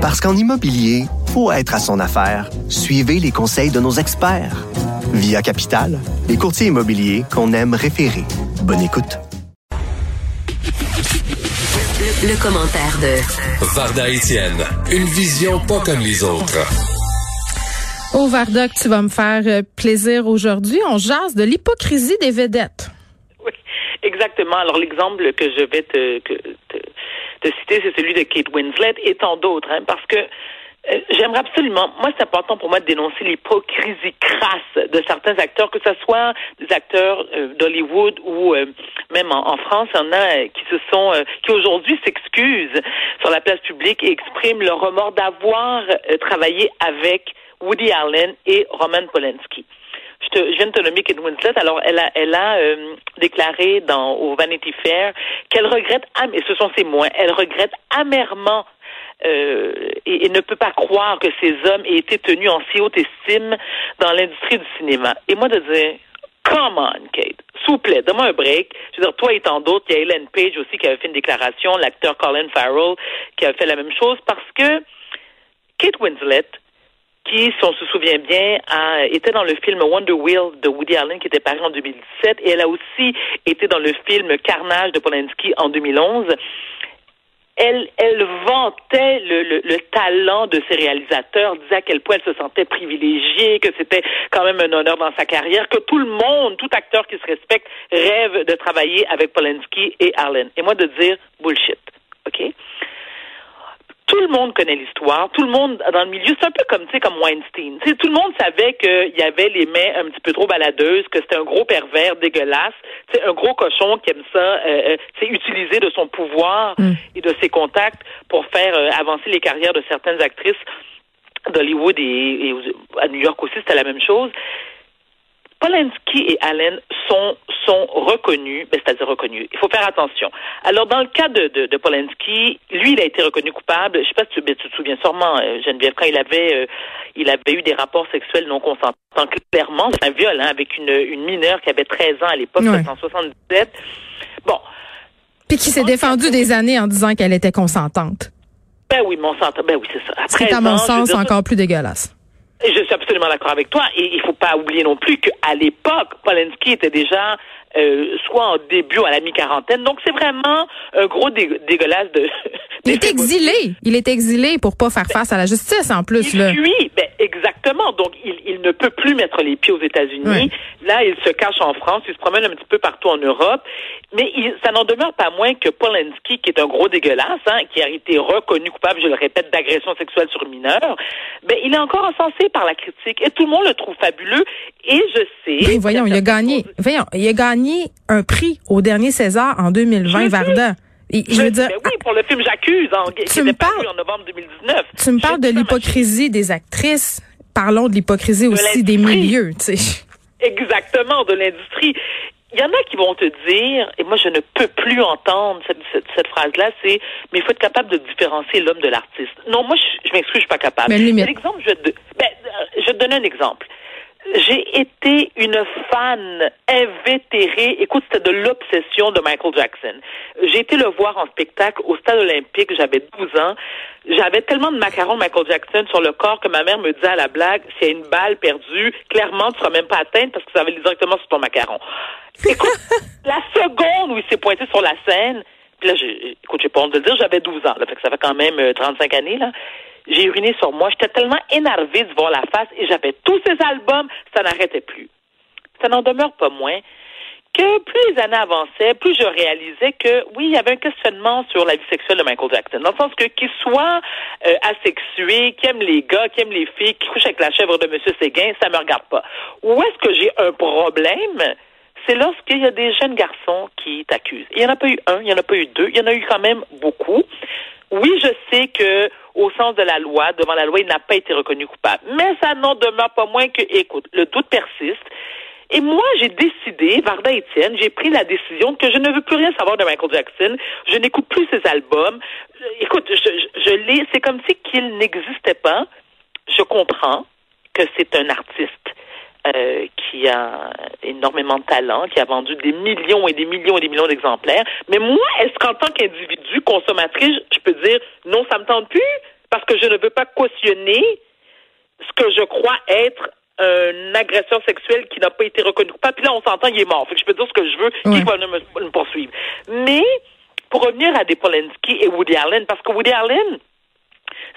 Parce qu'en immobilier, faut être à son affaire. Suivez les conseils de nos experts. Via Capital, les courtiers immobiliers qu'on aime référer. Bonne écoute. Le, commentaire de Varda Etienne, une vision pas comme les autres. Au Varda, tu vas me faire euh, plaisir aujourd'hui. On jase de l'hypocrisie des vedettes. Oui, exactement. Alors l'exemple que je vais te, te de citer, c'est celui de Kate Winslet et tant d'autres, hein, parce que euh, J'aimerais absolument, moi c'est important pour moi de dénoncer l'hypocrisie crasse de certains acteurs, que ce soit des acteurs euh, d'Hollywood ou euh, même en, France, il y en a qui se sont, qui aujourd'hui s'excusent sur la place publique et expriment leur remords d'avoir travaillé avec Woody Allen et Roman Polanski je, viens de te nommer Kate Winslet. Alors, elle a, elle a euh, déclaré dans au Vanity Fair qu'elle regrette, et ce sont ses mots, elle regrette amèrement euh, et, ne peut pas croire que ces hommes aient été tenus en si haute estime dans l'industrie du cinéma. Et moi de dire, come on, Kate, s'il vous plaît, donne-moi un break. Je veux dire, toi et tant d'autres, il y a Ellen Page aussi qui avait fait une déclaration, l'acteur Colin Farrell qui avait fait la même chose, parce que Kate Winslet, si on se souvient bien, a, était dans le film Wonder Wheel de Woody Allen qui était paru en 2017 et elle a aussi été dans le film Carnage de Polanski en 2011. Elle, elle vantait le, le, le, talent de ses réalisateurs, disait à quel point elle se sentait privilégiée, que c'était quand même un honneur dans sa carrière, que tout le monde, tout acteur qui se respecte, rêve de travailler avec Polanski et Allen. Et moi de dire bullshit. OK? Tout le monde connaît l'histoire, tout le monde dans le milieu, c'est un peu comme tu sais comme Weinstein. tout le monde savait qu'il y avait les mains un petit peu trop baladeuses, que c'était un gros pervers dégueulasse, un gros cochon qui aime ça, euh, euh utiliser de son pouvoir mm. et de ses contacts pour faire euh, avancer les carrières de certaines actrices d'Hollywood et, et, à New York aussi, c'était la même chose. Polanski et Allen sont sont reconnus, ben, c'est-à-dire reconnus. Il faut faire attention. Alors dans le cas de, de, de, Polanski, lui, il a été reconnu coupable. Je sais pas si tu, tu te souviens sûrement, euh, Geneviève, quand il avait euh, il avait eu des rapports sexuels non consentants. Clairement, c'est un viol hein, avec une, une mineure qui avait 13 ans à l'époque, ouais. 1977. Bon. Puis qui s'est défendu des années en disant qu'elle était consentante. Ben oui, mon sang, ben oui, c'est ça. C'est à mon sens encore plus dégueulasse. Je suis absolument d'accord avec toi. Et il faut pas oublier non plus qu'à l'époque, Polanski était déjà euh, soit en début ou à la mi-quarantaine. Donc c'est vraiment un gros dégueulasse de. Il est exilé. Il est exilé pour pas faire face à la justice en plus. Il fuit. Ben, exactement. Donc il, il, ne peut plus mettre les pieds aux États-Unis. Là, il se cache en France. Il se promène un petit peu partout en Europe. Mais il, ça n'en demeure pas moins que Polanski, qui est un gros dégueulasse, hein, qui a été reconnu coupable, je le répète, d'agression sexuelle sur mineur, ben il est encore encensé par la critique et tout le monde le trouve fabuleux. Et je sais. Oui, voyons, il a gagné. Voyons, il a gagné un prix au dernier César en 2020, Varda. je, veux dire, oui, pour le film J'accuse, en, qui était paru en novembre 2019. Tu me parles de l'hypocrisie des actrices. Parlons de l'hypocrisie aussi des milieux, tu sais. Exactement, de l'industrie. Il y en a qui vont te dire, et moi je ne peux plus entendre cette, cette, phrase-là, c'est mais il faut être capable de différencier l'homme de l'artiste. Non, moi je, je m'excuse, je suis pas capable. Mais L'exemple, je, ben, euh, je te donne un exemple j'ai été une fan invétérée. Écoute, c'était de l'obsession de Michael Jackson. J'ai été le voir en spectacle au stade olympique. J'avais 12 ans. J'avais tellement de macarons Michael Jackson sur le corps que ma mère me disait à la blague, s'il y a une balle perdue, clairement, tu seras même pas atteinte parce que ça va aller directement sur ton macaron. Écoute, la seconde où il s'est pointé sur la scène, puis là, écoute, j'ai pas honte de le dire, j'avais 12 ans, là, fait que ça fait quand même 35 euh, années, là j'ai uriné sur moi. J'étais tellement énervée de voir la face et j'avais tous ces albums, ça n'arrêtait plus. Ça n'en demeure pas moins que plus les années avançaient, plus je réalisais que oui, il y avait un questionnement sur la vie sexuelle de Michael Jackson. Dans le sens que qu'il soit euh, asexué, qui aime les gars, qui aime les filles, qui couche avec la chèvre de Monsieur Séguin, ça me regarde pas. Où est-ce que j'ai un problème? C'est lorsqu'il y a des jeunes garçons qui t'accusent. Il n'y en a pas eu un, il n'y en a pas eu deux, il y en a eu quand même beaucoup. Oui, je sais que au sens de la loi, devant la loi, il n'a pas été reconnu coupable. Mais ça n'en demeure pas moins que, écoute, le doute persiste. Et moi, j'ai décidé, Varda Etienne, j'ai pris la décision que je ne veux plus rien savoir de Michael Jackson. Je n'écoute plus ses albums. Écoute, je, c'est comme si qu'il n'existait pas. Je comprends que c'est un artiste euh, qui a énormément de talent, qui a vendu des millions et des millions et des millions d'exemplaires. Mais moi, est-ce qu'en tant qu'individu consommatrice, je peux dire non, ça me tente plus? parce que je ne veux pas cautionner ce que je crois être un agresseur sexuel qui n'a pas été reconnu coupable? Puis là, on s'entend, il est mort. Fait que je peux dire ce que je veux, qui va me, me, poursuivre. Mais, pour revenir à Depolinski et Woody Allen, parce que Woody Allen,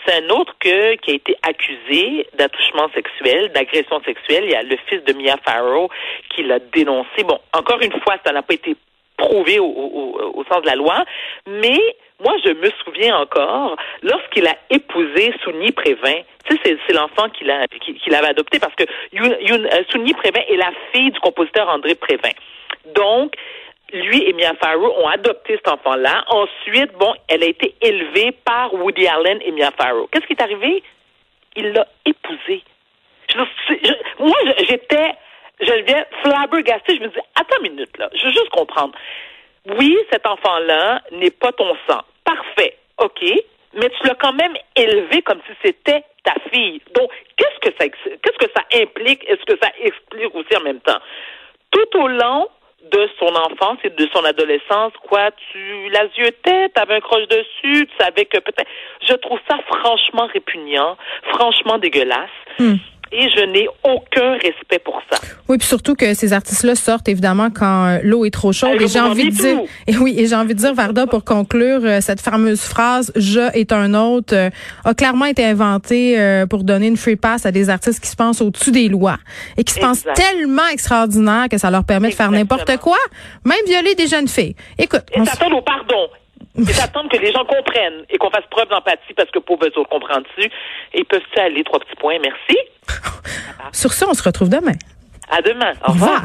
c'est un autre que, qui a été accusé d'attouchement sexuel, d'agression sexuelle. Il y a le fils de Mia Farrow qui l'a dénoncé. Bon, encore une fois, ça n'a pas été prouvé au, sens de la loi, mais moi, je me souviens encore, lorsqu'il a épousé Souni Prévin, tu sais, c'est l'enfant qu'il qu'il avait adopté parce que Youn, euh, Souni Prévin est la fille du compositeur André Prévin. Donc, lui et Mia Farrow ont adopté cet enfant-là. Ensuite, bon, elle a été élevée par Woody Allen et Mia Farrow. Qu'est-ce qui est arrivé? Il l'a épousée. Je, moi, j'étais, je viens flabbergastée. Je me dis, attends une minute, là. Je veux juste comprendre. Oui, cet enfant-là n'est pas ton sang. Parfait. OK. Mais tu l'as quand même élevé comme si c'était ta fille. Donc, qu'est-ce que ça, qu'est-ce que ça implique? Est-ce que ça explique aussi en même temps? Tout au long de son enfance et de son adolescence, quoi, tu la tête, avais un croche dessus, tu savais que peut-être. Je trouve ça franchement répugnant, franchement dégueulasse. Hmm et je n'ai aucun respect pour ça. Oui, puis surtout que ces artistes-là sortent évidemment quand euh, l'eau est trop chaude. et j'ai envie de dire, et oui, et j'ai envie de dire, Varda, pour conclure, euh, cette fameuse phrase "je est un autre" euh, a clairement été inventée pour donner une free pass à des artistes qui se pensent au-dessus des lois et qui se pensent tellement extraordinaires que ça leur permet de faire n'importe quoi, même violer des jeunes filles. Écoute, et s'attendre au pardon et d'attendre que les gens comprennent et qu'on fasse preuve d'empathie parce que pauvres autres comprennent-tu. Et peuvent ça aller? Trois petits points. Merci. Sur ce, on se retrouve demain. À demain. Au, revoir.